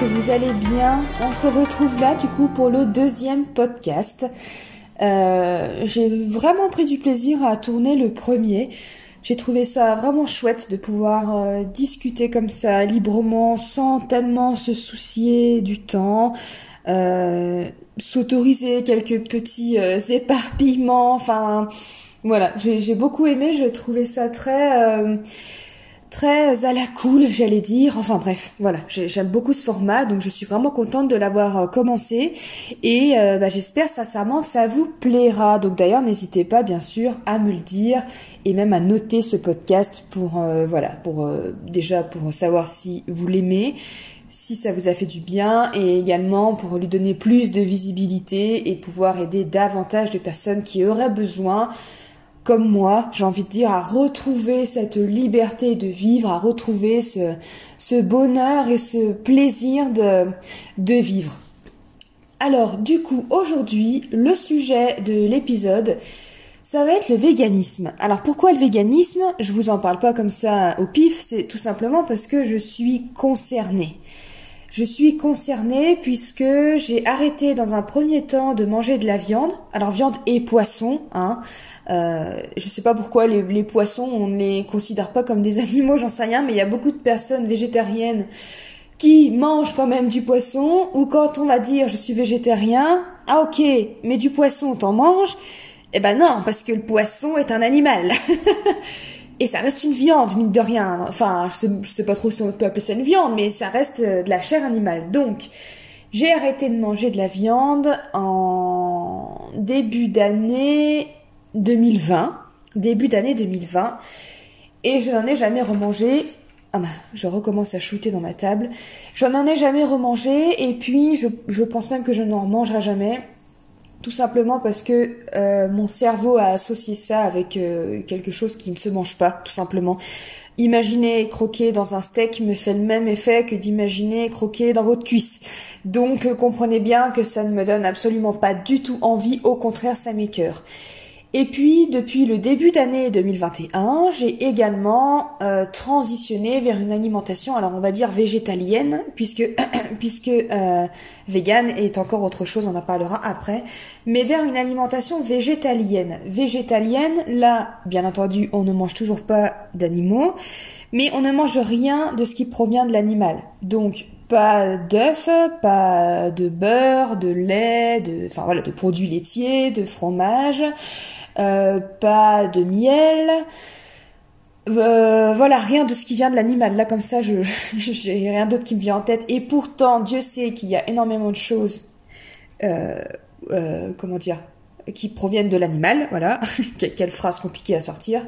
que vous allez bien. On se retrouve là du coup pour le deuxième podcast. Euh, j'ai vraiment pris du plaisir à tourner le premier. J'ai trouvé ça vraiment chouette de pouvoir euh, discuter comme ça librement sans tellement se soucier du temps, euh, s'autoriser quelques petits euh, éparpillements. Enfin, voilà, j'ai beaucoup aimé. Je trouvais ça très euh, très à la cool, j'allais dire. Enfin bref, voilà, j'aime beaucoup ce format, donc je suis vraiment contente de l'avoir euh, commencé et euh, bah, j'espère sincèrement que ça vous plaira. Donc d'ailleurs, n'hésitez pas bien sûr à me le dire et même à noter ce podcast pour euh, voilà, pour déjà pour savoir si vous l'aimez si ça vous a fait du bien et également pour lui donner plus de visibilité et pouvoir aider davantage de personnes qui auraient besoin comme moi, j'ai envie de dire, à retrouver cette liberté de vivre, à retrouver ce, bonheur et ce plaisir de, de vivre. Alors, du coup, aujourd'hui, le sujet de l'épisode, ça va être le véganisme. Alors, pourquoi le véganisme? Je vous en parle pas comme ça au pif, c'est tout simplement parce que je suis concernée. Je suis concernée puisque j'ai arrêté dans un premier temps de manger de la viande. Alors viande et poisson, hein. Euh, je sais pas pourquoi les, poissons on ne les considère pas comme des animaux, j'en sais rien, mais il y a beaucoup de personnes végétariennes qui mangent quand même du poisson. Ou quand on va dire je suis végétarien, ah ok, mais du poisson t'en manges Eh ben non, parce que le poisson est un animal. Et ça reste une viande, mine de rien. Enfin, je sais, sais pas trop si on peut appeler ça une viande, mais ça reste euh, de la chair animale. Donc, j'ai arrêté de manger de la viande en début d'année 2020. Début d'année 2020. Et je n'en ai jamais remangé. Ah bah, je recommence à shooter dans ma table. Je n'en ai jamais remangé et puis je, je pense même que je n'en mangerai jamais. Tout simplement parce que euh, mon cerveau a associé ça avec euh, quelque chose qui ne se mange pas, tout simplement. Imaginer croquer dans un steak me fait le même effet que d'imaginer croquer dans votre cuisse. Donc euh, comprenez bien que ça ne me donne absolument pas du tout envie, au contraire ça m'écœure. Et puis, depuis le début d'année 2021, j'ai également euh, transitionné vers une alimentation, alors on va dire végétalienne, puisque puisque euh, vegan est encore autre chose, on en parlera après, mais vers une alimentation végétalienne. Végétalienne, là, bien entendu, on ne mange toujours pas d'animaux, mais on ne mange rien de ce qui provient de l'animal. Donc, pas d'œufs, pas de beurre, de lait, de, enfin voilà, de produits laitiers, de fromage. Euh, pas de miel. Euh, voilà, rien de ce qui vient de l'animal. Là, comme ça, je j'ai rien d'autre qui me vient en tête. Et pourtant, Dieu sait qu'il y a énormément de choses, euh, euh comment dire, qui proviennent de l'animal. Voilà, quelle phrase compliquée à sortir.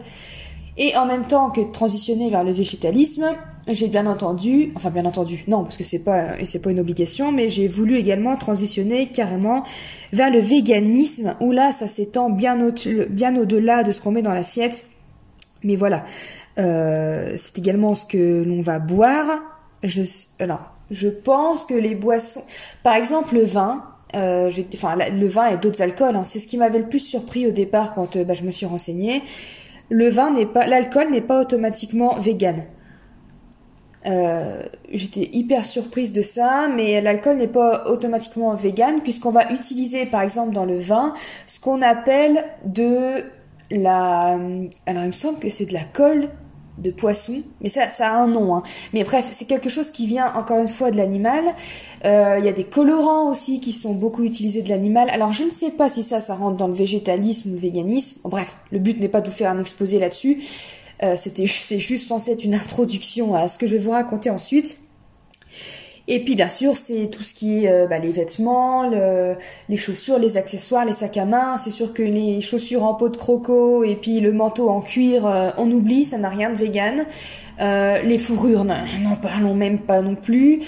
Et en même temps que transitionner vers le végétalisme, j'ai bien entendu, enfin bien entendu, non parce que c'est pas c'est pas une obligation, mais j'ai voulu également transitionner carrément vers le véganisme où là ça s'étend bien au bien au-delà de ce qu'on met dans l'assiette. Mais voilà, euh, c'est également ce que l'on va boire. Je alors je pense que les boissons, par exemple le vin, euh, enfin le vin et d'autres alcools, hein, c'est ce qui m'avait le plus surpris au départ quand euh, bah, je me suis renseignée le vin n'est pas, l'alcool n'est pas automatiquement vegan. Euh, j'étais hyper surprise de ça, mais l'alcool n'est pas automatiquement vegan puisqu'on va utiliser par exemple dans le vin ce qu'on appelle de la... Alors il me semble que c'est de la colle de poisson, mais ça, a un nom. Hein. Mais bref, c'est quelque chose qui vient encore une fois de l'animal. Euh, il y a des colorants aussi qui sont beaucoup utilisés de l'animal. Alors je ne sais pas si ça, ça rentre dans le végétalisme ou le véganisme. bref, le but n'est pas de vous faire un exposé là-dessus. Euh, c'était, c'est juste censé être une introduction à ce que je vais vous raconter ensuite. Et puis bien sûr, c'est tout ce qui est euh, bah, les vêtements, les chaussures, les accessoires, les sacs à main. C'est sûr que les chaussures en peau de croco et puis le manteau en cuir, euh, on oublie, ça n'a rien de vegan. Les fourrures, n'en parlons même pas non plus.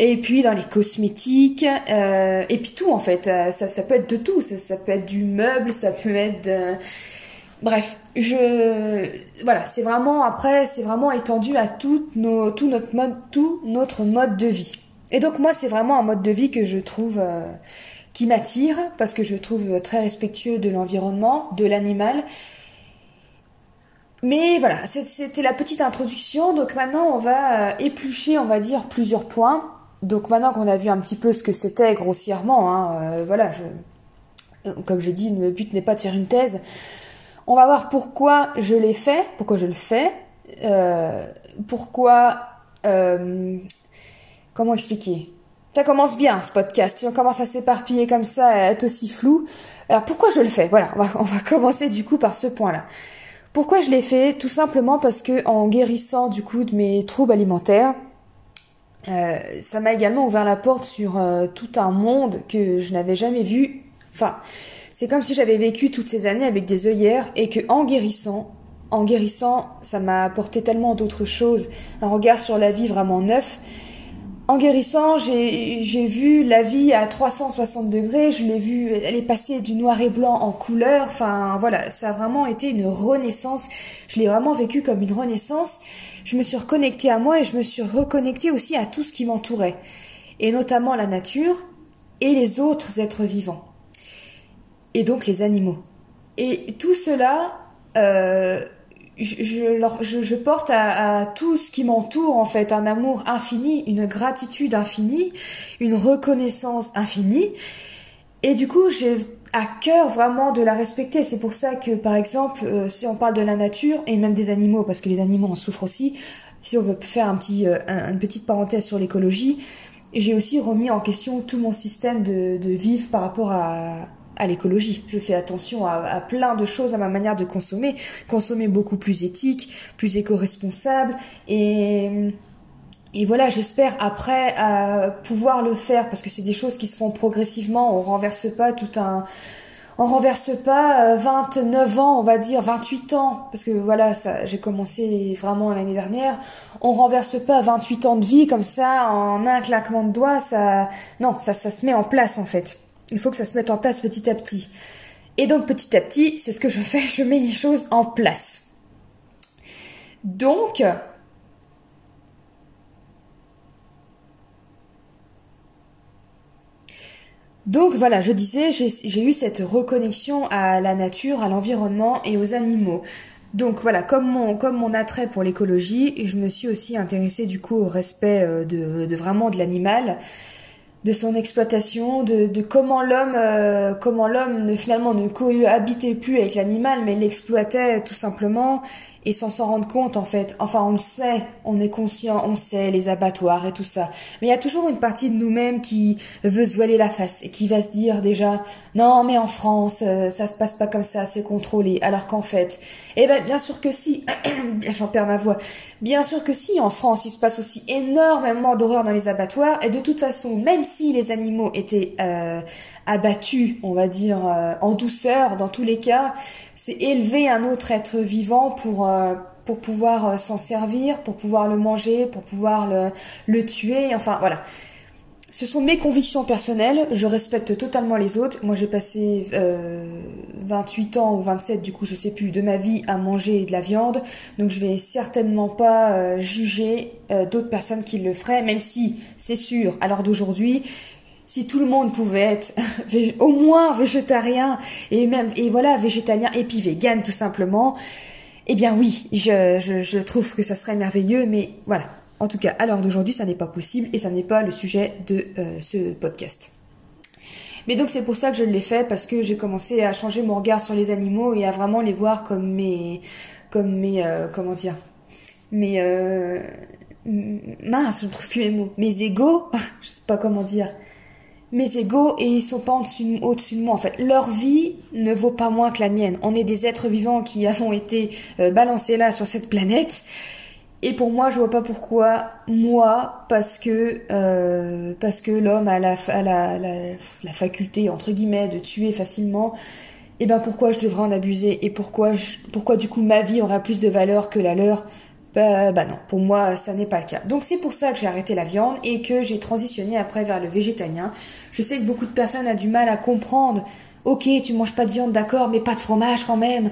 Et puis dans les cosmétiques, et puis tout en fait, ça, ça peut être de tout, ça, ça peut être du meuble, ça peut être... Bref, je voilà, c'est vraiment après c'est vraiment étendu à tout nos tout notre mode tout notre mode de vie. Et donc moi c'est vraiment un mode de vie que je trouve euh, qui m'attire parce que je trouve très respectueux de l'environnement, de l'animal. Mais voilà, c'était la petite introduction. Donc maintenant on va euh, éplucher, on va dire plusieurs points donc maintenant qu'on a vu un petit peu ce que c'était grossièrement, hein, euh, voilà, je, comme je dis, le but n'est pas de faire une thèse. On va voir pourquoi je l'ai fait, pourquoi je le fais, euh, pourquoi, euh, comment expliquer? Ça commence bien ce podcast. Si on commence à s'éparpiller comme ça, à être aussi flou. Alors pourquoi je le fais? Voilà, on va, commencer du coup par ce point-là. Pourquoi je l'ai fait? Tout simplement parce que en guérissant du coup de mes troubles alimentaires, euh, ça m'a également ouvert la porte sur tout un monde que je n'avais jamais vu. Enfin, c'est comme si j'avais vécu toutes ces années avec des œillères et que en guérissant, en guérissant, ça m'a apporté tellement d'autres choses, un regard sur la vie vraiment neuf. En guérissant, j'ai vu la vie à 360 degrés, je l'ai vue, elle est passée du noir et blanc en couleur, enfin voilà, ça a vraiment été une renaissance, je l'ai vraiment vécu comme une renaissance, je me suis reconnectée à moi et je me suis reconnectée aussi à tout ce qui m'entourait, et notamment la nature et les autres êtres vivants, et donc les animaux. Et tout cela, euh, je, je, porte à, tout ce qui m'entoure en fait un amour infini, une gratitude infinie, une reconnaissance infinie. Et du coup, j'ai à cœur vraiment de la respecter. C'est pour ça que, par exemple, euh, si on parle de la nature et même des animaux, parce que les animaux en souffrent aussi, si on veut faire un petit, euh, une petite parenthèse sur l'écologie, j'ai aussi remis en question tout mon système de vivre par rapport à, à l'écologie. Je fais attention à, plein de choses, à ma manière de consommer, consommer beaucoup plus éthique, plus éco-responsable et voilà, j'espère après pouvoir le faire parce que c'est des choses qui se font progressivement. On renverse pas tout un, on renverse pas 29 euh, ans, on va dire 28 ans, parce que voilà, j'ai commencé vraiment l'année dernière. On renverse pas 28 ans de vie comme ça en un claquement de doigts. Ça, non, ça, ça se met en place en fait. Il faut que ça se mette en place petit à petit. Et donc petit à petit, c'est ce que je fais, je mets les choses en place. Donc, Donc voilà, je disais, j'ai eu cette reconnexion à la nature, à l'environnement et aux animaux. Donc voilà, comme mon, attrait pour l'écologie, je me suis aussi intéressée du coup au respect euh, de vraiment de l'animal de son exploitation, de, de comment l'homme, euh, comment l'homme ne, finalement ne cohabitait plus avec l'animal, mais l'exploitait tout simplement et sans s'en rendre compte en fait. Enfin, on le sait, on est conscient, on sait les abattoirs et tout ça. Mais il y a toujours une partie de nous-mêmes qui veut se voiler la face et qui va se dire déjà non, mais en France, euh, ça se passe pas comme ça, c'est contrôlé. Alors qu'en fait, eh ben bien sûr que si, j'en perds ma voix. Bien sûr que si, en France, il se passe aussi énormément d'horreur dans les abattoirs et de toute façon, même si les animaux étaient euh, abattu, on va dire, euh, en douceur dans tous les cas. C'est élever un autre être vivant pour euh, pour pouvoir euh, s'en servir, pour pouvoir le manger, pour pouvoir le, le tuer. Enfin voilà. Ce sont mes convictions personnelles, je respecte totalement les autres. Moi j'ai passé 28 ans ou 27 du coup je sais plus de ma vie à manger de la viande, donc je vais certainement pas juger d'autres personnes qui le feraient, même si c'est sûr à l'heure d'aujourd'hui si tout le monde pouvait être au moins végétarien et même et voilà végétalien et puis vegan tout simplement, eh bien oui, je, je, trouve que ça serait merveilleux, mais voilà. En tout cas, à l'heure d'aujourd'hui, ça n'est pas possible et ça n'est pas le sujet de euh, ce podcast. Mais donc c'est pour ça que je l'ai fait parce que j'ai commencé à changer mon regard sur les animaux et à vraiment les voir comme mes, comme mes, euh, comment dire, mes, euh, mince, je ne trouve plus mes mots, mes égaux, je sais pas comment dire mes égaux et ils sont pas au-dessus de moi en fait. Leur vie ne vaut pas moins que la mienne. On est des êtres vivants qui avons été euh, balancés là sur cette planète. Et pour moi, je vois pas pourquoi moi, parce que euh, parce que l'homme a, la, faculté entre guillemets de tuer facilement. Et eh ben pourquoi je devrais en abuser et pourquoi pourquoi du coup ma vie aura plus de valeur que la leur? Bah, bah, non, pour moi ça n'est pas le cas. Donc c'est pour ça que j'ai arrêté la viande et que j'ai transitionné après vers le végétalien. Je sais que beaucoup de personnes ont du mal à comprendre. Ok, tu manges pas de viande, d'accord, mais pas de fromage quand même.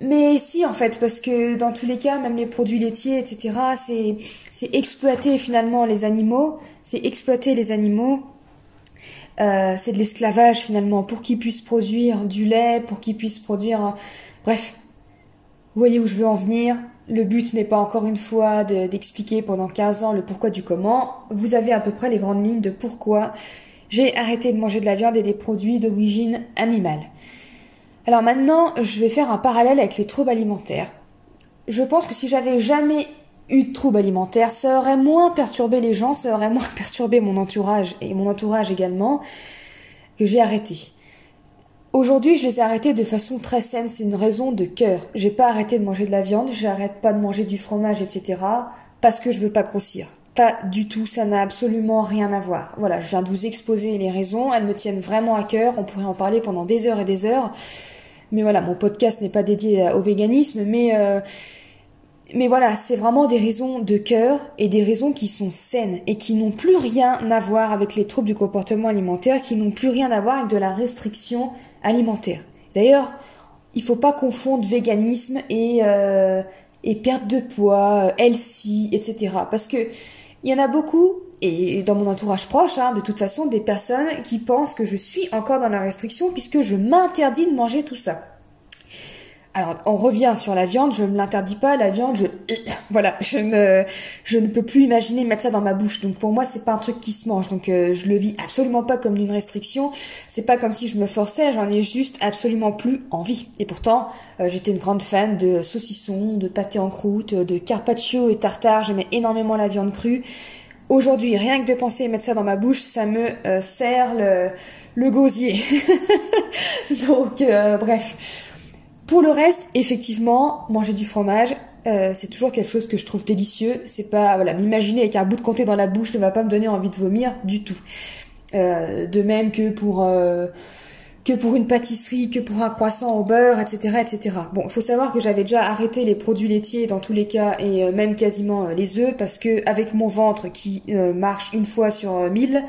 Mais si en fait, parce que dans tous les cas, même les produits laitiers, etc., c'est c'est exploiter finalement les animaux, c'est exploiter les animaux. Euh, c'est de l'esclavage finalement pour qu'ils puissent produire du lait, pour qu'ils puissent produire, bref. Vous voyez où je veux en venir? Le but n'est pas encore une fois d'expliquer pendant 15 ans le pourquoi du comment. Vous avez à peu près les grandes lignes de pourquoi j'ai arrêté de manger de la viande et des produits d'origine animale. Alors maintenant, je vais faire un parallèle avec les troubles alimentaires. Je pense que si j'avais jamais eu de troubles alimentaires, ça aurait moins perturbé les gens, ça aurait moins perturbé mon entourage et mon entourage également, que j'ai arrêté. Aujourd'hui, je les ai arrêtés de façon très saine, c'est une raison de cœur. J'ai pas arrêté de manger de la viande, j'arrête pas de manger du fromage, etc. parce que je veux pas grossir. Pas du tout, ça n'a absolument rien à voir. Voilà, je viens de vous exposer les raisons, elles me tiennent vraiment à cœur, on pourrait en parler pendant des heures et des heures. Mais voilà, mon podcast n'est pas dédié au véganisme, mais euh, mais voilà, c'est vraiment des raisons de cœur et des raisons qui sont saines et qui n'ont plus rien à voir avec les troubles du comportement alimentaire, qui n'ont plus rien à voir avec de la restriction alimentaire. D'ailleurs, il faut pas confondre véganisme et, euh, et perte de poids, healthy, etc. Parce que il y en a beaucoup, et dans mon entourage proche, hein, de toute façon, des personnes qui pensent que je suis encore dans la restriction puisque je m'interdis de manger tout ça. Alors, on revient sur la viande, je ne l'interdis pas, la viande, je, voilà, je ne, je ne peux plus imaginer mettre ça dans ma bouche. Donc pour moi, c'est pas un truc qui se mange. Donc euh, je le vis absolument pas comme une restriction. C'est pas comme si je me forçais, j'en ai juste absolument plus envie. Et pourtant, euh, j'étais une grande fan de saucissons, de pâté en croûte, de carpaccio et tartare. J'aimais énormément la viande crue. Aujourd'hui, rien que de penser mettre ça dans ma bouche, ça me euh, serre le, le gosier. Donc bref. Pour le reste, effectivement, manger du fromage, euh, c'est toujours quelque chose que je trouve délicieux. C'est pas, voilà, m'imaginer avec un bout de comté dans la bouche ne va pas me donner envie de vomir du tout. Euh, de même que pour euh, que pour une pâtisserie, que pour un croissant au beurre, etc., etc. Bon, il faut savoir que j'avais déjà arrêté les produits laitiers dans tous les cas et même quasiment les œufs parce que avec mon ventre qui marche une fois sur mille,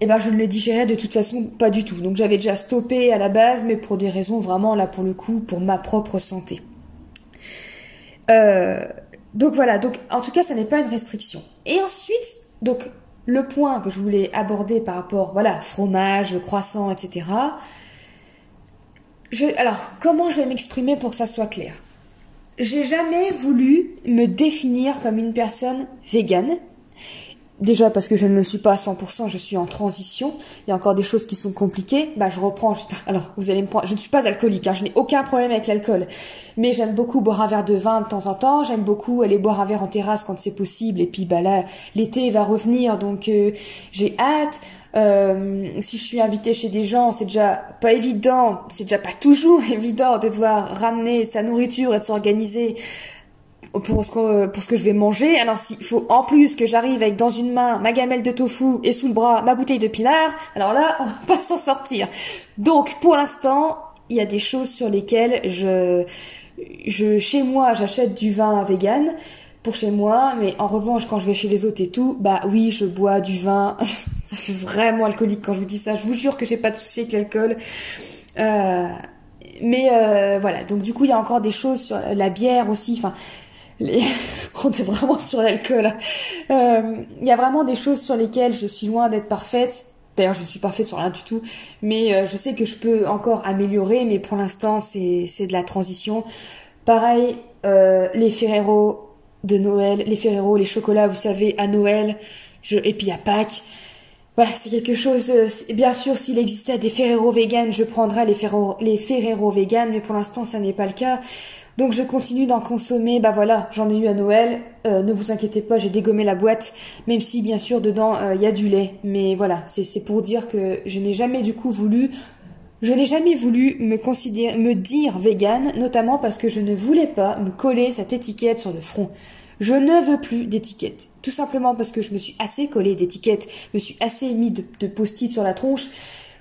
eh ben je ne le digérais de toute façon pas du tout. Donc j'avais déjà stoppé à la base, mais pour des raisons vraiment là pour le coup pour ma propre santé. Euh, donc voilà, donc en tout cas ça n'est pas une restriction. Et ensuite, donc le point que je voulais aborder par rapport, voilà, fromage, croissant, etc. Alors comment je vais m'exprimer pour que ça soit clair? J'ai jamais voulu me définir comme une personne végane Déjà parce que je ne le suis pas à 100%, je suis en transition. Il y a encore des choses qui sont compliquées. Bah, je reprends. Alors, vous allez me prendre. Je ne suis pas alcoolique. Hein, je n'ai aucun problème avec l'alcool. Mais j'aime beaucoup boire un verre de vin de temps en temps. J'aime beaucoup aller boire un verre en terrasse quand c'est possible. Et puis, bah là, l'été va revenir, donc euh, j'ai hâte. Euh, si je suis invitée chez des gens, c'est déjà pas évident. C'est déjà pas toujours évident de devoir ramener sa nourriture et de s'organiser pour ce que, pour ce que je vais manger. Alors s'il faut en plus que j'arrive avec dans une main ma gamelle de tofu et sous le bras ma bouteille de pinard, alors là, on va pas s'en sortir. Donc pour l'instant, il y a des choses sur lesquelles je, je chez moi, j'achète du vin vegan pour chez moi, mais en revanche, quand je vais chez les autres et tout, bah oui, je bois du vin. ça fait vraiment alcoolique quand je vous dis ça. Je vous jure que j'ai pas de souci avec l'alcool. Euh, mais euh, voilà, donc du coup, il y a encore des choses sur la bière aussi. Enfin, on est vraiment sur l'alcool. Il euh, y a vraiment des choses sur lesquelles je suis loin d'être parfaite. D'ailleurs, je ne suis parfaite sur rien du tout, mais euh, je sais que je peux encore améliorer, mais pour l'instant, c'est de la transition. Pareil, euh, les Ferrero de Noël, les Ferrero, les chocolats, vous savez, à Noël, je, et puis à Pâques. Voilà, c'est quelque chose. bien sûr, s'il existait des Ferrero vegan, je prendrais les Ferrero, les Ferrero vegan, mais pour l'instant, ça n'est pas le cas. Donc je continue d'en consommer, bah voilà, j'en ai eu à Noël, euh, ne vous inquiétez pas, j'ai dégommé la boîte, même si bien sûr dedans euh, il y a du lait, mais voilà, c'est pour dire que je n'ai jamais du coup voulu, je n'ai jamais voulu me considérer, me dire vegan, notamment parce que je ne voulais pas me coller cette étiquette sur le front. Je ne veux plus d'étiquette. Tout simplement parce que je me suis assez collé d'étiquettes, me suis assez mis de, de post-it sur la tronche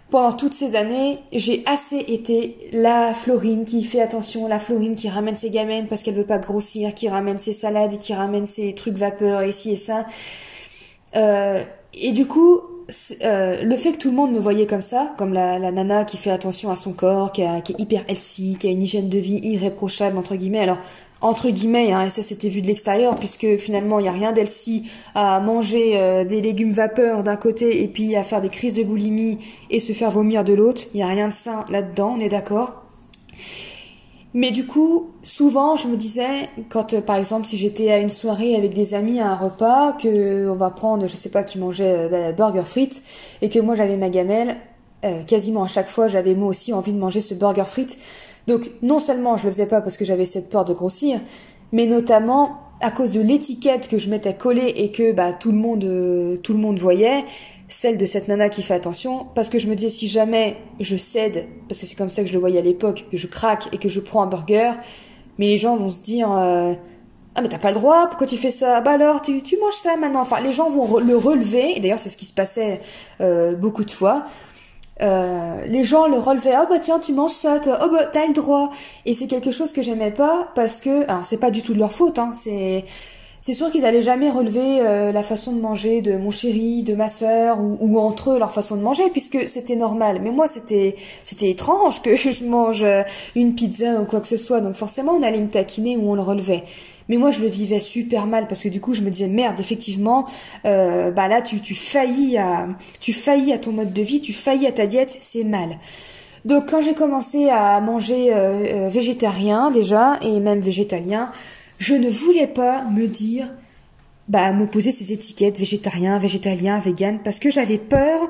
pendant toutes ces années, j'ai assez été la Florine qui fait attention, la Florine qui ramène ses gamines parce qu'elle veut pas grossir, qui ramène ses salades et qui ramène ses trucs vapeur et et ça. Euh, et du coup, euh, le fait que tout le monde me voyait comme ça, comme la, nana qui fait attention à son corps, qui est hyper healthy, qui a une hygiène de vie irréprochable entre guillemets. Alors entre guillemets, hein, et ça c'était vu de l'extérieur, puisque finalement il n'y a rien d'Elsie à manger euh, des légumes vapeur d'un côté et puis à faire des crises de boulimie et se faire vomir de l'autre. Il n'y a rien de sain là-dedans, on est d'accord. Mais du coup, souvent, je me disais, quand euh, par exemple, si j'étais à une soirée avec des amis à un repas, que on va prendre, je sais pas, qui mangeait euh, bah, burger frites, et que moi j'avais ma gamelle, euh, quasiment à chaque fois, j'avais moi aussi envie de manger ce burger frites. Donc, non seulement je le faisais pas parce que j'avais cette peur de grossir, mais notamment à cause de l'étiquette que je m'étais collée et que bah, tout le monde, tout le monde voyait celle de cette nana qui fait attention, parce que je me disais si jamais je cède, parce que c'est comme ça que je le voyais à l'époque, que je craque et que je prends un burger, mais les gens vont se dire euh, ah mais t'as pas le droit, pourquoi tu fais ça? Bah alors tu, tu manges ça maintenant. Enfin les gens vont le relever, et d'ailleurs c'est ce qui se passait euh, beaucoup de fois. Euh, les gens le relevaient, oh bah tiens tu manges ça, toi. oh bah t'as le droit. Et c'est quelque chose que j'aimais pas parce que, alors c'est pas du tout de leur faute, hein, c'est c'est sûr qu'ils allaient jamais relever euh, la façon de manger de mon chéri, de ma sœur ou, entre eux leur façon de manger puisque c'était normal. Mais moi c'était c'était étrange que je mange euh, une pizza ou quoi que ce soit. Donc forcément on allait me taquiner ou on le relevait. Mais moi je le vivais super mal parce que du coup je me disais merde effectivement euh, bah là tu tu faillis à tu faillis à ton mode de vie, tu faillis à ta diète, c'est mal. Donc quand j'ai commencé à manger végétarien déjà et même végétalien, je ne voulais pas me dire, bah, me poser ces étiquettes végétarien, végétalien, vegan, parce que j'avais peur,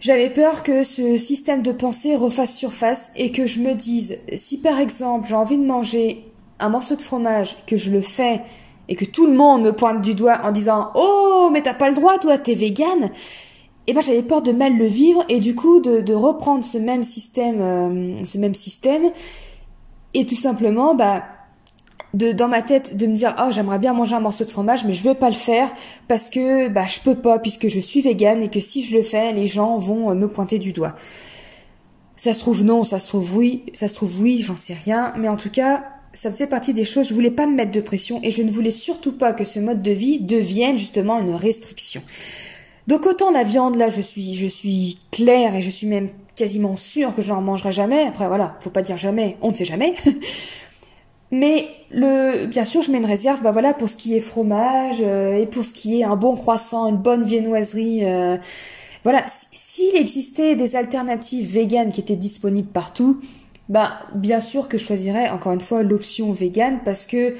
j'avais peur que ce système de pensée refasse surface et que je me dise, si par exemple j'ai envie de manger un morceau de fromage, que je le fais et que tout le monde me pointe du doigt en disant Oh, mais t'as pas le droit, toi, t'es vegan. Et eh ben j'avais peur de mal le vivre et du coup de, de reprendre ce même système, euh, ce même système et tout simplement bah de dans ma tête de me dire oh j'aimerais bien manger un morceau de fromage mais je vais pas le faire parce que bah je peux pas puisque je suis végane et que si je le fais les gens vont euh, me pointer du doigt. Ça se trouve non, ça se trouve oui, ça se trouve oui, j'en sais rien, mais en tout cas, ça faisait partie des choses, je voulais pas me mettre de pression et je ne voulais surtout pas que ce mode de vie devienne justement une restriction. Donc autant la viande là, je suis je suis claire et je suis même quasiment sûre que je n'en mangerai jamais. Après voilà, faut pas dire jamais, on ne sait jamais. Mais le, bien sûr, je mets une réserve, bah voilà, pour ce qui est fromage euh, et pour ce qui est un bon croissant, une bonne viennoiserie. Euh, voilà, s'il existait des alternatives véganes qui étaient disponibles partout, bah bien sûr que je choisirais encore une fois l'option végane parce que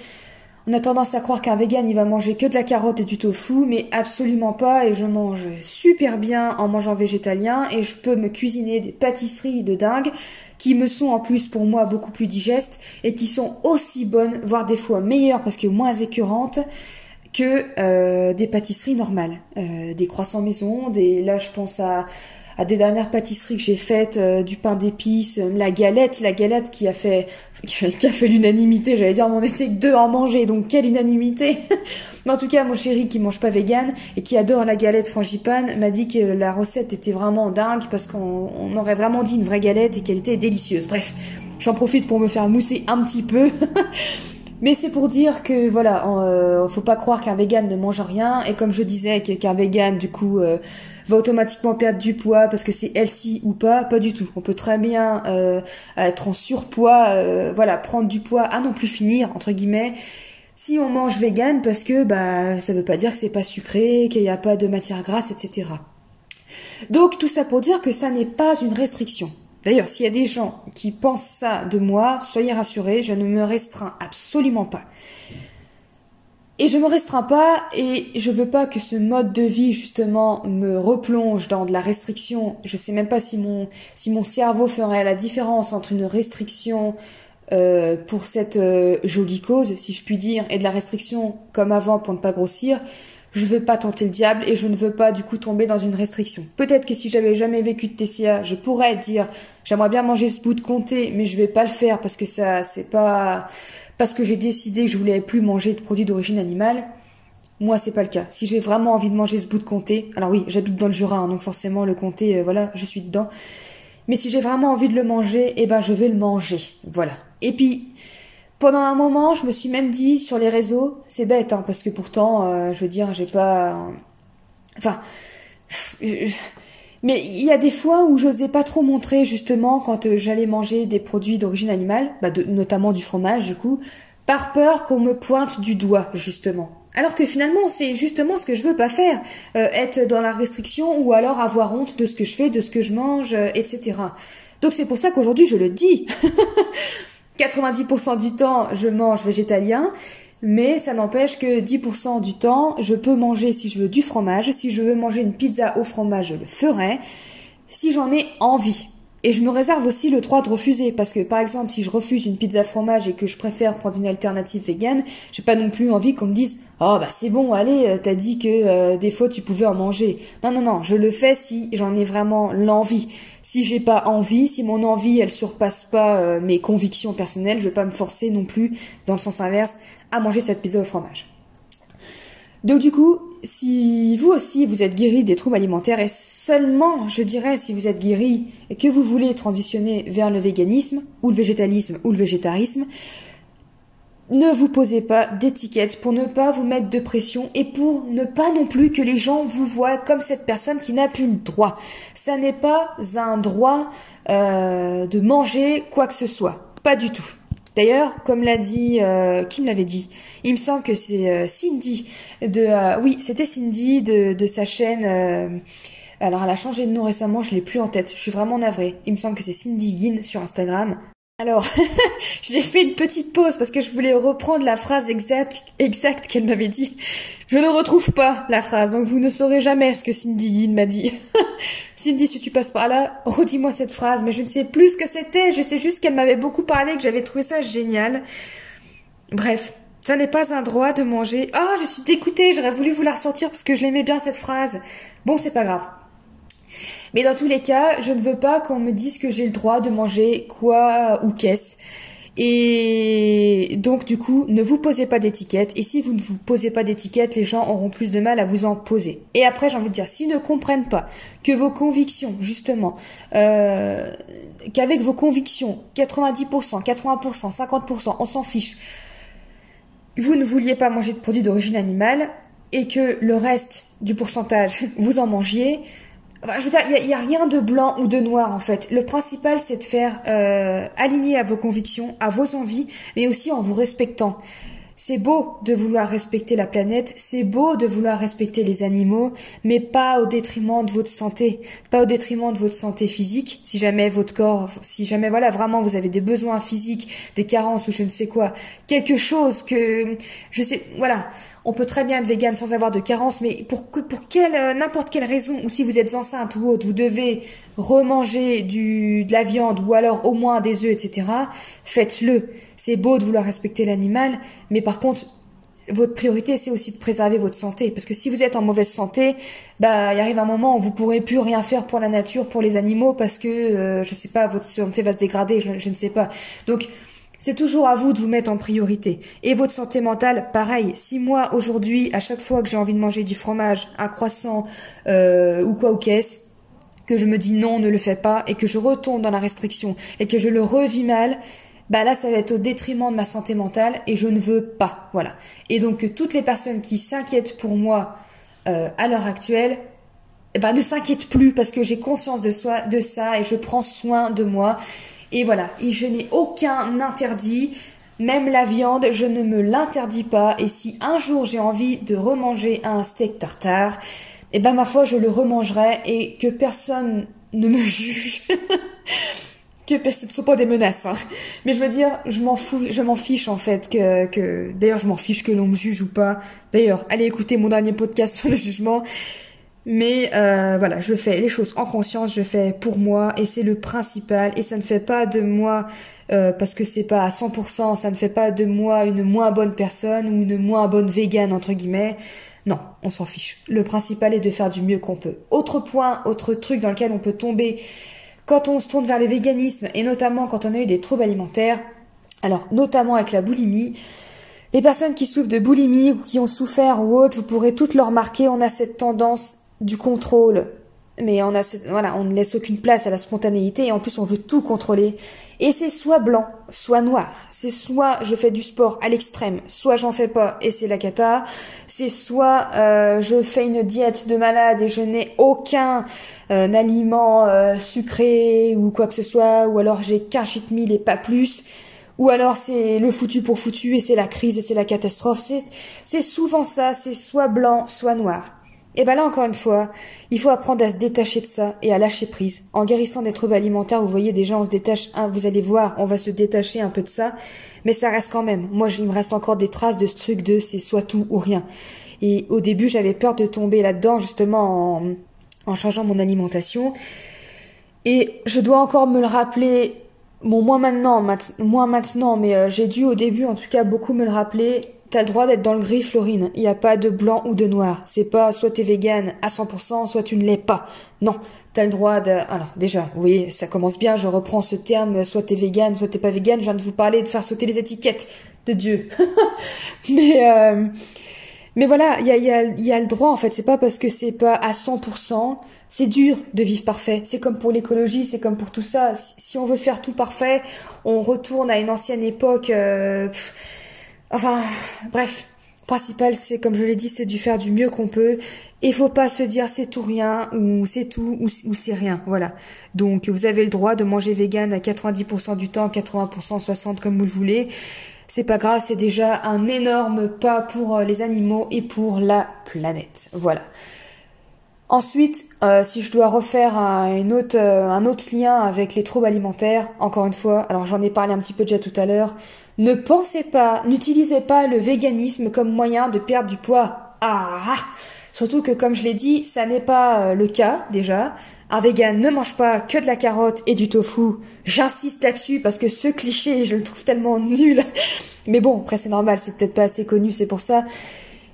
on a tendance à croire qu'un vegan il va manger que de la carotte et du tofu, mais absolument pas. Et je mange super bien en mangeant végétalien et je peux me cuisiner des pâtisseries de dingue qui me sont en plus pour moi beaucoup plus digestes et qui sont aussi bonnes, voire des fois meilleures parce que moins écœurantes que euh, des pâtisseries normales, euh, des croissants maison, des là je pense à à des dernières pâtisseries que j'ai faites, euh, du pain d'épices, euh, la galette, la galette qui a fait qui a fait l'unanimité, j'allais dire, mais on était que deux à en manger, donc quelle unanimité Mais en tout cas, mon chéri qui mange pas vegan et qui adore la galette frangipane m'a dit que la recette était vraiment dingue parce qu'on aurait vraiment dit une vraie galette et qu'elle était délicieuse. Bref, j'en profite pour me faire mousser un petit peu. Mais c'est pour dire que voilà, euh, faut pas croire qu'un vegan ne mange rien et comme je disais qu'un vegan du coup euh, va automatiquement perdre du poids parce que c'est healthy ou pas, pas du tout. On peut très bien euh, être en surpoids, euh, voilà, prendre du poids à non plus finir entre guillemets. Si on mange vegan parce que bah ça veut pas dire que c'est pas sucré, qu'il n'y a pas de matière grasse, etc. Donc tout ça pour dire que ça n'est pas une restriction. D'ailleurs, s'il y a des gens qui pensent ça de moi, soyez rassurés, je ne me restreins absolument pas. Et je me restreins pas et je veux pas que ce mode de vie justement me replonge dans de la restriction. Je sais même pas si mon si mon cerveau ferait la différence entre une restriction euh, pour cette euh, jolie cause, si je puis dire, et de la restriction comme avant pour ne pas grossir je veux pas tenter le diable et je ne veux pas du coup tomber dans une restriction. Peut-être que si j'avais jamais vécu de TCA, je pourrais dire j'aimerais bien manger ce bout de comté, mais je vais pas le faire parce que ça c'est pas parce que j'ai décidé que je voulais plus manger de produits d'origine animale. Moi, c'est pas le cas. Si j'ai vraiment envie de manger ce bout de comté, alors oui, j'habite dans le Jura, hein, donc forcément le comté, euh, voilà, je suis dedans. Mais si j'ai vraiment envie de le manger, eh ben je vais le manger, voilà. Et puis pendant un moment, je me suis même dit sur les réseaux, c'est bête, hein, parce que pourtant, euh, je veux dire, j'ai pas, enfin, mais il y a des fois où j'osais pas trop montrer justement quand euh, j'allais manger des produits d'origine animale, bah notamment du fromage du coup, par peur qu'on me pointe du doigt justement. Alors que finalement, c'est justement ce que je veux pas faire, euh, être dans la restriction ou alors avoir honte de ce que je fais, de ce que je mange, etc. Donc c'est pour ça qu'aujourd'hui je le dis. 90% du temps, je mange végétalien, mais ça n'empêche que 10% du temps, je peux manger si je veux du fromage. Si je veux manger une pizza au fromage, je le ferai. Si j'en ai envie. Et je me réserve aussi le droit de refuser, parce que par exemple, si je refuse une pizza fromage et que je préfère prendre une alternative végane, j'ai pas non plus envie qu'on me dise "Oh bah c'est bon, allez, euh, t'as dit que euh, des fois tu pouvais en manger." Non non non, je le fais si j'en ai vraiment l'envie. Si j'ai pas envie, si mon envie elle surpasse pas euh, mes convictions personnelles, je vais pas me forcer non plus dans le sens inverse à manger cette pizza au fromage. Donc du coup, si vous aussi vous êtes guéri des troubles alimentaires et seulement, je dirais, si vous êtes guéri et que vous voulez transitionner vers le véganisme ou le végétalisme ou le végétarisme, ne vous posez pas d'étiquette pour ne pas vous mettre de pression et pour ne pas non plus que les gens vous voient comme cette personne qui n'a plus le droit. Ça n'est pas un droit euh, de manger quoi que ce soit. Pas du tout. D'ailleurs, comme l'a dit, euh, qui me l'avait dit? Il me semble que c'est euh, Cindy de, euh, oui, c'était Cindy de, sa chaîne. alors, elle a changé de nom récemment, je l'ai plus en tête. Je suis vraiment navrée. Il me semble que c'est Cindy Yin sur Instagram. Alors, j'ai fait une petite pause parce que je voulais reprendre la phrase exacte, qu'elle m'avait dit. Je ne retrouve pas la phrase, donc vous ne saurez jamais ce que Cindy Yin m'a dit. Cindy, si tu passes par là, redis-moi cette phrase, mais je ne sais plus ce que c'était, je sais juste qu'elle m'avait beaucoup parlé, que j'avais trouvé ça génial. Bref, ça n'est pas un droit de manger. Oh, je suis dégoûtée, j'aurais voulu vous la ressortir parce que je l'aimais bien cette phrase. Bon, c'est pas grave. Mais dans tous les cas, je ne veux pas qu'on me dise que j'ai le droit de manger quoi ou qu'est-ce. Et donc du coup, ne vous posez pas d'étiquette. Et si vous ne vous posez pas d'étiquette, les gens auront plus de mal à vous en poser. Et après, j'ai envie de dire, s'ils ne comprennent pas que vos convictions, justement, euh, qu'avec vos convictions, 90%, 80%, 50%, on s'en fiche, vous ne vouliez pas manger de produits d'origine animale et que le reste du pourcentage, vous en mangiez, je veux dire, il n'y a, rien de blanc ou de noir en fait. Le principal, c'est de faire euh, aligner à vos convictions, à vos envies, mais aussi en vous respectant. C'est beau de vouloir respecter la planète, c'est beau de vouloir respecter les animaux, mais pas au détriment de votre santé, pas au détriment de votre santé physique. Si jamais votre corps, si jamais voilà vraiment vous avez des besoins physiques, des carences ou je ne sais quoi, quelque chose que je sais, voilà, on peut très bien être vegan sans avoir de carence, mais pour, pour quelle, euh, n'importe quelle raison, ou si vous êtes enceinte ou autre, vous devez remanger de la viande ou alors au moins des œufs, etc., faites-le. C'est beau de vouloir respecter l'animal, mais par contre, votre priorité, c'est aussi de préserver votre santé. Parce que si vous êtes en mauvaise santé, bah, il arrive un moment où vous pourrez plus rien faire pour la nature, pour les animaux, parce que, euh, je sais pas, votre santé va se dégrader, je, je ne sais pas. Donc, c'est toujours à vous de vous mettre en priorité. Et votre santé mentale, pareil. Si moi, aujourd'hui, à chaque fois que j'ai envie de manger du fromage, un croissant euh, ou quoi ou qu'est-ce, que je me dis non, ne le fais pas, et que je retourne dans la restriction, et que je le revis mal, bah là, ça va être au détriment de ma santé mentale, et je ne veux pas. Voilà. Et donc, toutes les personnes qui s'inquiètent pour moi euh, à l'heure actuelle, ben, ne s'inquiètent plus parce que j'ai conscience de, soi, de ça et je prends soin de moi et voilà, et je n'ai aucun interdit. Même la viande, je ne me l'interdis pas. Et si un jour j'ai envie de remanger un steak tartare, eh ben ma foi, je le remangerai et que personne ne me juge. que ce ne sont pas des menaces. Hein. Mais je veux dire, je m'en fous, je m'en fiche en fait que, que d'ailleurs je m'en fiche que l'on me juge ou pas. D'ailleurs, allez écouter mon dernier podcast sur le jugement. Mais euh, voilà, je fais les choses en conscience, je fais pour moi et c'est le principal. Et ça ne fait pas de moi, euh, parce que c'est pas à 100%, ça ne fait pas de moi une moins bonne personne ou une moins bonne végane entre guillemets. Non, on s'en fiche. Le principal est de faire du mieux qu'on peut. Autre point, autre truc dans lequel on peut tomber quand on se tourne vers le véganisme et notamment quand on a eu des troubles alimentaires, alors notamment avec la boulimie, les personnes qui souffrent de boulimie ou qui ont souffert ou autre, vous pourrez toutes le remarquer, on a cette tendance du contrôle, mais on a voilà, on ne laisse aucune place à la spontanéité et en plus on veut tout contrôler. Et c'est soit blanc, soit noir. C'est soit je fais du sport à l'extrême, soit j'en fais pas et c'est la cata. C'est soit euh, je fais une diète de malade et je n'ai aucun euh, aliment euh, sucré ou quoi que ce soit, ou alors j'ai qu'un cheat meal et pas plus. Ou alors c'est le foutu pour foutu et c'est la crise et c'est la catastrophe. C'est, c'est souvent ça, c'est soit blanc, soit noir. Et ben là encore une fois, il faut apprendre à se détacher de ça et à lâcher prise. En guérissant des troubles alimentaires, vous voyez déjà on se détache, hein, vous allez voir, on va se détacher un peu de ça, mais ça reste quand même. Moi, il me reste encore des traces de ce truc de c'est soit tout ou rien. Et au début, j'avais peur de tomber là-dedans justement en, en changeant mon alimentation. Et je dois encore me le rappeler Bon, moi maintenant, moi maintenant, mais euh, j'ai dû au début en tout cas beaucoup me le rappeler. T'as le droit d'être dans le gris, Florine. Il n'y a pas de blanc ou de noir. C'est pas soit t'es végane à 100%, soit tu ne l'es pas. Non, t'as le droit de... Alors déjà, voyez, ça commence bien, je reprends ce terme, soit t'es végane, soit t'es pas végane. Je viens de vous parler de faire sauter les étiquettes de Dieu. mais... Euh... Mais voilà, il y a, y, a, y a le droit en fait. C'est pas parce que c'est pas à 100%. C'est dur de vivre parfait. C'est comme pour l'écologie, c'est comme pour tout ça. Si on veut faire tout parfait, on retourne à une ancienne époque. Euh, enfin, bref. Principal, c'est comme je l'ai dit, c'est du faire du mieux qu'on peut. Et faut pas se dire c'est tout rien ou c'est tout ou, c'est rien. Voilà. Donc vous avez le droit de manger vegan à 90% du temps, 80%, 60% comme vous le voulez. C'est pas grave, c'est déjà un énorme pas pour euh, les animaux et pour la planète. Voilà. Ensuite, euh, si je dois refaire euh, un autre lien avec les troubles alimentaires, encore une fois, alors j'en ai parlé un petit peu déjà tout à l'heure, ne pensez pas, n'utilisez pas le véganisme comme moyen de perdre du poids. Ah Surtout que comme je l'ai dit, ça n'est pas euh, le cas déjà. Un vegan ne mange pas que de la carotte et du tofu. J'insiste là-dessus parce que ce cliché, je le trouve tellement nul. Mais bon, après c'est normal, c'est peut-être pas assez connu, c'est pour ça.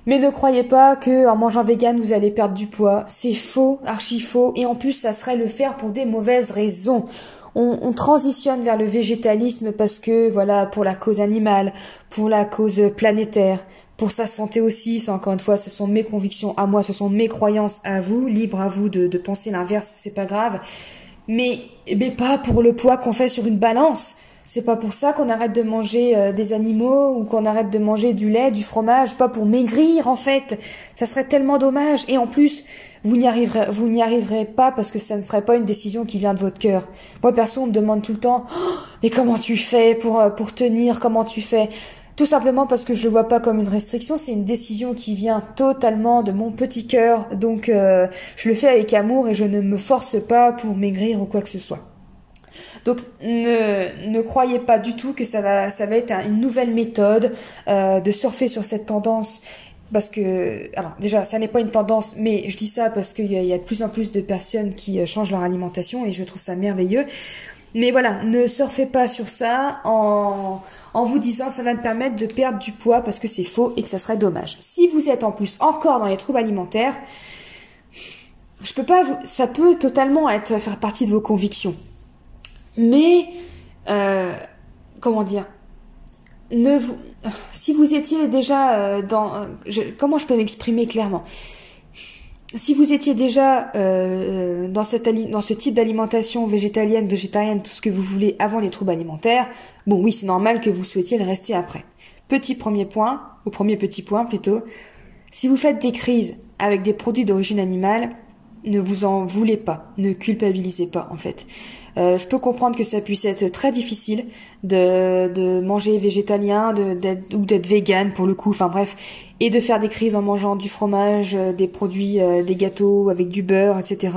Mais ne croyez pas que en mangeant vegan vous allez perdre du poids. C'est faux, archi faux. Et en plus, ça serait le faire pour des mauvaises raisons. On, on, transitionne vers le végétalisme parce que voilà pour la cause animale, pour la cause planétaire, pour sa santé aussi. Ça encore une fois, ce sont mes convictions à moi, ce sont mes croyances à vous. Libre à vous de, de penser l'inverse, c'est pas grave. Mais mais pas pour le poids qu'on fait sur une balance. C'est pas pour ça qu'on arrête de manger euh, des animaux ou qu'on arrête de manger du lait, du fromage, pas pour maigrir en fait. Ça serait tellement dommage. Et en plus, vous n'y arriverez, vous n'y arriverez pas parce que ça ne serait pas une décision qui vient de votre cœur. Moi, perso, on me demande tout le temps, oh, mais comment tu fais pour euh, pour tenir? Comment tu fais? Tout simplement parce que je le vois pas comme une restriction, c'est une décision qui vient totalement de mon petit cœur, donc euh, je le fais avec amour et je ne me force pas pour maigrir ou quoi que ce soit. Donc ne, ne croyez pas du tout que ça va, ça va être une nouvelle méthode euh, de surfer sur cette tendance parce que, alors déjà, ça n'est pas une tendance, mais je dis ça parce qu'il y, a de plus en plus de personnes qui euh, changent leur alimentation et je trouve ça merveilleux. Mais voilà, ne surfez pas sur ça en, en vous disant ça va me permettre de perdre du poids parce que c'est faux et que ça serait dommage. Si vous êtes en plus encore dans les troubles alimentaires, je peux pas vous, ça peut totalement être faire partie de vos convictions. Mais, euh, comment dire, ne vous, si vous étiez déjà euh, dans, comment je peux m'exprimer clairement? Si vous étiez déjà euh, dans, dans ce type d'alimentation végétalienne, végétarienne, tout ce que vous voulez avant les troubles alimentaires, bon oui, c'est normal que vous souhaitiez le rester après. Petit premier point, ou premier petit point plutôt, si vous faites des crises avec des produits d'origine animale, ne vous en voulez pas, ne culpabilisez pas en fait. Euh, je peux comprendre que ça puisse être très difficile de, de manger végétalien de, ou d'être vegan pour le coup, enfin bref, et de faire des crises en mangeant du fromage, euh, des produits, euh, des gâteaux avec du beurre, etc.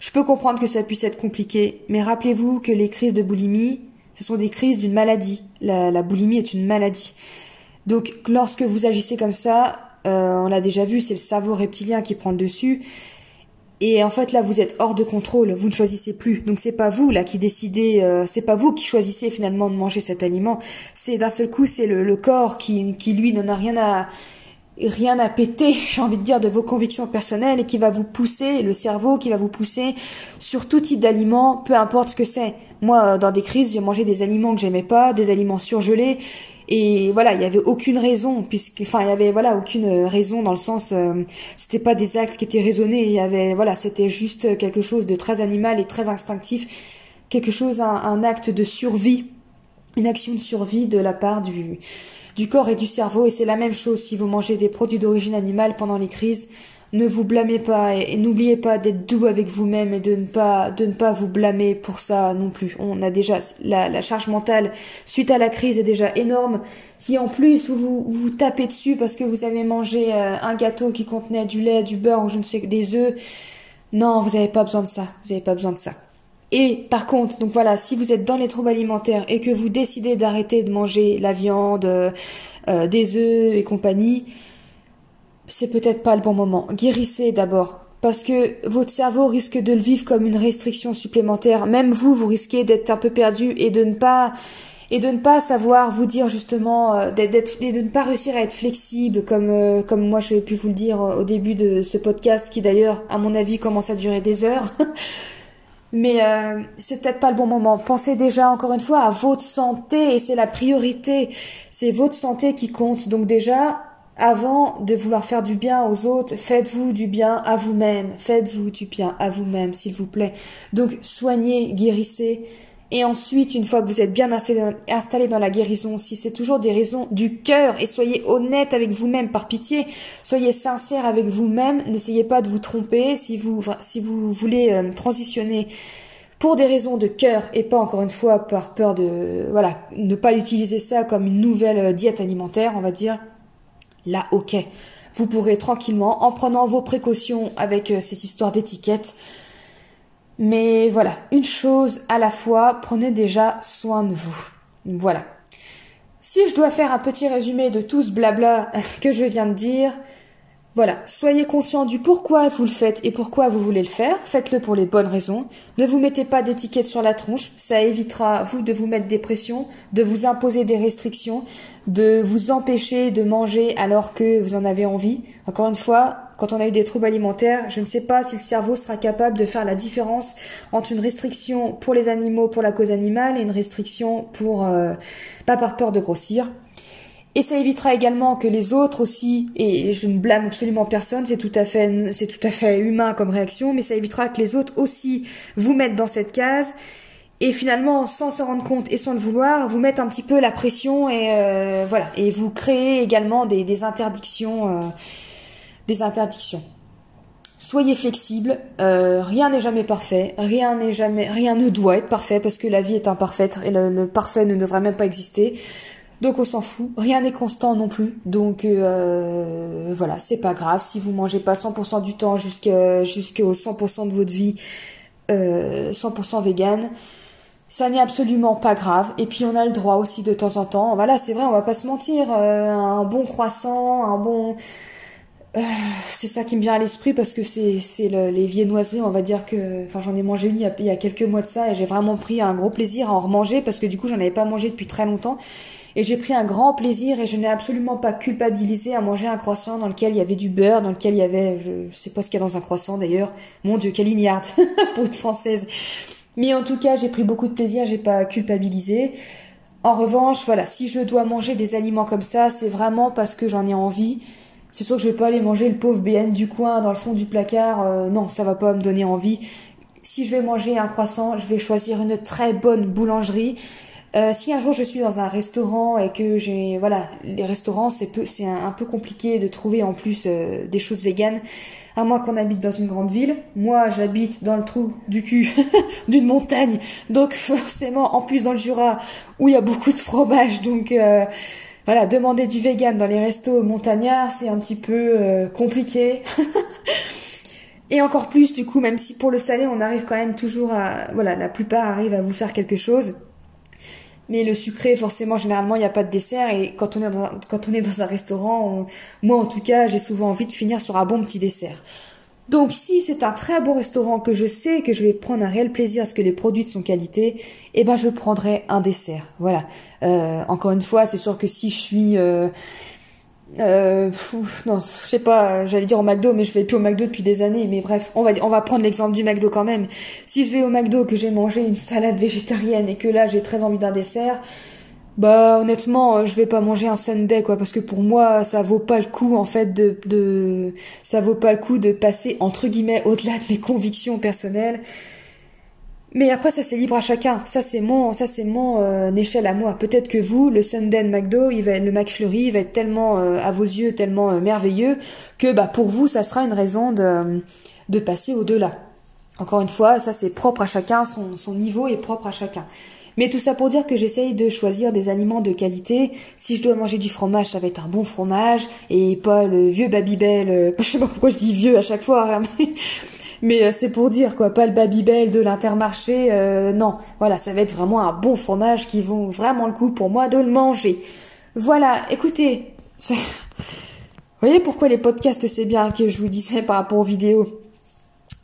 Je peux comprendre que ça puisse être compliqué, mais rappelez-vous que les crises de boulimie, ce sont des crises d'une maladie. La, la, boulimie est une maladie. Donc lorsque vous agissez comme ça, on l'a déjà vu, c'est le cerveau reptilien qui prend le dessus. Et en fait là vous êtes hors de contrôle, vous ne choisissez plus. Donc c'est pas vous là qui décidez, euh, c'est pas vous qui choisissez finalement de manger cet aliment. C'est d'un seul coup c'est le, corps qui, qui lui n'en a rien à rien à péter, j'ai envie de dire, de vos convictions personnelles et qui va vous pousser, le cerveau qui va vous pousser sur tout type d'aliments, peu importe ce que c'est. Moi, dans des crises, j'ai mangé des aliments que j'aimais pas, des aliments surgelés, et voilà, il y avait aucune raison, puisque, enfin, il y avait voilà aucune raison dans le sens, euh, c'était pas des actes qui étaient raisonnés. Il y avait voilà, c'était juste quelque chose de très animal et très instinctif, quelque chose, un, un acte de survie, une action de survie de la part du du corps et du cerveau. Et c'est la même chose si vous mangez des produits d'origine animale pendant les crises. Ne vous blâmez pas et, n'oubliez pas d'être doux avec vous-même et de ne pas de ne pas vous blâmer pour ça non plus. On a déjà la, charge mentale suite à la crise est déjà énorme. Si en plus vous vous, tapez dessus parce que vous avez mangé euh, un gâteau qui contenait du lait, du beurre ou je ne sais des œufs, non, vous n'avez pas besoin de ça. Vous n'avez pas besoin de ça. Et par contre, donc voilà, si vous êtes dans les troubles alimentaires et que vous décidez d'arrêter de manger la viande, euh, des œufs et compagnie, c'est peut-être pas le bon moment. Guérissez d'abord. Parce que votre cerveau risque de le vivre comme une restriction supplémentaire. Même vous, vous risquez d'être un peu perdu et de ne pas et de ne pas savoir vous dire justement euh, d'être et de ne pas réussir à être flexible comme euh, comme moi j'ai pu vous le dire au début de ce podcast qui d'ailleurs à mon avis commence à durer des heures mais euh, c'est peut-être pas le bon moment pensez déjà encore une fois à votre santé et c'est la priorité c'est votre santé qui compte donc déjà avant de vouloir faire du bien aux autres, faites-vous du bien à vous-même. Faites-vous du bien à vous-même, s'il vous plaît. Donc, soignez, guérissez. Et ensuite, une fois que vous êtes bien installé dans la guérison, si c'est toujours des raisons du cœur, et soyez honnête avec vous-même par pitié, soyez sincère avec vous-même, n'essayez pas de vous tromper si vous, si vous voulez euh, transitionner pour des raisons de cœur et pas encore une fois par peur de, voilà, ne pas utiliser ça comme une nouvelle euh, diète alimentaire, on va dire là ok. Vous pourrez tranquillement, en prenant vos précautions avec euh, cette histoire d'étiquette, mais voilà, une chose à la fois, prenez déjà soin de vous. Voilà. Si je dois faire un petit résumé de tout ce blabla que je viens de dire, voilà, soyez conscient du pourquoi vous le faites et pourquoi vous voulez le faire. Faites-le pour les bonnes raisons. Ne vous mettez pas d'étiquette sur la tronche. Ça évitera, vous, de vous mettre des pressions, de vous imposer des restrictions, de vous empêcher de manger alors que vous en avez envie. Encore une fois, quand on a eu des troubles alimentaires, je ne sais pas si le cerveau sera capable de faire la différence entre une restriction pour les animaux pour la cause animale et une restriction pour, euh, pas par peur de grossir. Et ça évitera également que les autres aussi, et je ne blâme absolument personne, c'est tout à fait, c'est tout à fait humain comme réaction, mais ça évitera que les autres aussi vous mettent dans cette case et finalement, sans se rendre compte et sans le vouloir, vous mettent un petit peu la pression et euh, voilà, et vous créez également des, des interdictions, euh, des interdictions. Soyez flexible, euh, rien n'est jamais parfait, rien n'est jamais, rien ne doit être parfait parce que la vie est imparfaite et le, le parfait ne devrait même pas exister. Donc on s'en fout, rien n'est constant non plus. Donc euh, voilà, c'est pas grave si vous mangez pas 100% du temps jusqu'au 100% de votre vie euh, 100% vegan. Ça n'est absolument pas grave. Et puis on a le droit aussi de temps en temps. Voilà, c'est vrai, on va pas se mentir. Euh, un bon croissant, un bon euh, c'est ça qui me vient à l'esprit parce que c'est c'est le, les viennoiseries on va dire que enfin j'en ai mangé une il y, il y a quelques mois de ça et j'ai vraiment pris un gros plaisir à en remanger parce que du coup j'en avais pas mangé depuis très longtemps et j'ai pris un grand plaisir et je n'ai absolument pas culpabilisé à manger un croissant dans lequel il y avait du beurre, dans lequel il y avait, je sais pas ce qu'il y a dans un croissant d'ailleurs. Mon dieu, quelle ignarde pour une française. Mais en tout cas, j'ai pris beaucoup de plaisir, j'ai pas culpabilisé. En revanche, voilà, si je dois manger des aliments comme ça, c'est vraiment parce que j'en ai envie. C'est sûr que je vais pas aller manger le pauvre BN du coin dans le fond du placard. Euh, non, ça va pas me donner envie. Si je vais manger un croissant, je vais choisir une très bonne boulangerie euh, si un jour je suis dans un restaurant et que j'ai voilà les restaurants c'est peu c'est un, peu compliqué de trouver en plus euh, des choses véganes. À moins qu'on habite dans une grande ville. Moi j'habite dans le trou du cul d'une montagne. Donc forcément en plus dans le Jura où il y a beaucoup de fromage donc euh, voilà demander du vegan dans les restos montagnards c'est un petit peu compliqué. Et encore plus, du coup, même si pour le salé, on arrive quand même toujours à, voilà, la plupart arrivent à vous faire quelque chose. Mais le sucré, forcément, généralement, il n'y a pas de dessert. Et quand on est dans un, quand on est dans un restaurant, moi, en tout cas, j'ai souvent envie de finir sur un bon petit dessert. Donc, si c'est un très bon restaurant que je sais que je vais prendre un réel plaisir à ce que les produits de son qualité, eh ben, je prendrai un dessert. Voilà. Euh, encore une fois, c'est sûr que si je suis euh, euh, non, je sais pas, j'allais dire au McDo, mais je vais plus au McDo depuis des années. Mais bref, on va, on va prendre l'exemple du McDo quand même. Si je vais au McDo, que j'ai mangé une salade végétarienne et que là j'ai très envie d'un dessert, bah honnêtement, euh, je vais pas manger un Sunday quoi, parce que pour moi ça vaut pas le coup en fait de, de ça vaut pas le coup de passer entre guillemets au-delà de mes convictions personnelles Mais après, ça c'est libre à chacun. Ça c'est mon, ça c'est mon euh, échelle à moi. Peut-être que vous, le Sunday McDo, le McFlurry, il va être tellement euh, à vos yeux, tellement euh, merveilleux que bah pour vous, ça sera une raison de de passer au-delà. Encore une fois, ça c'est propre à chacun, son, son niveau est propre à chacun. Mais tout ça pour dire que j'essaye de choisir des aliments de qualité. Si je dois manger du fromage, ça va être un bon fromage et pas le vieux Babybel. je sais pas pourquoi je dis vieux à chaque fois. Hein, mais euh, c'est pour dire quoi, pas le Babybel de l'Intermarché, euh, non. Voilà, ça va être vraiment un bon fromage qui vaut vraiment le coup pour moi de le manger. Voilà, écoutez, vous voyez pourquoi les podcasts c'est bien que je vous disais par rapport aux vidéos?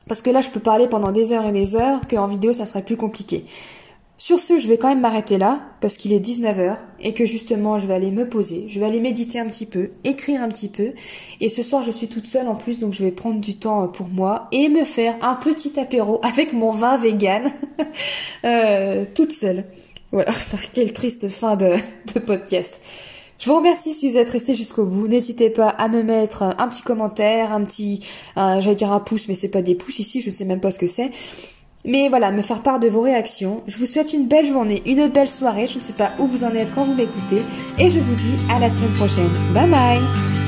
Parce que là je peux parler pendant des heures et des heures, qu'en vidéo ça serait plus compliqué. Sur ce, je vais quand même m'arrêter là, parce qu'il est 19h, et que justement, je vais aller me poser, je vais aller méditer un petit peu, écrire un petit peu, et ce soir, je suis toute seule en plus, donc je vais prendre du temps pour moi, et me faire un petit apéro avec mon vin vegan, euh, toute seule. Voilà, quelle triste fin de, de podcast. Je vous remercie si vous êtes resté jusqu'au bout. N'hésitez pas à me mettre un petit commentaire, un petit, j'allais dire un pouce, mais c'est pas des pouces ici, je ne sais même pas ce que c'est. Mais voilà, me faire part de vos réactions. Je vous souhaite une belle journée, une belle soirée. Je ne sais pas où vous en êtes quand vous m'écoutez. Et je vous dis à la semaine prochaine. Bye bye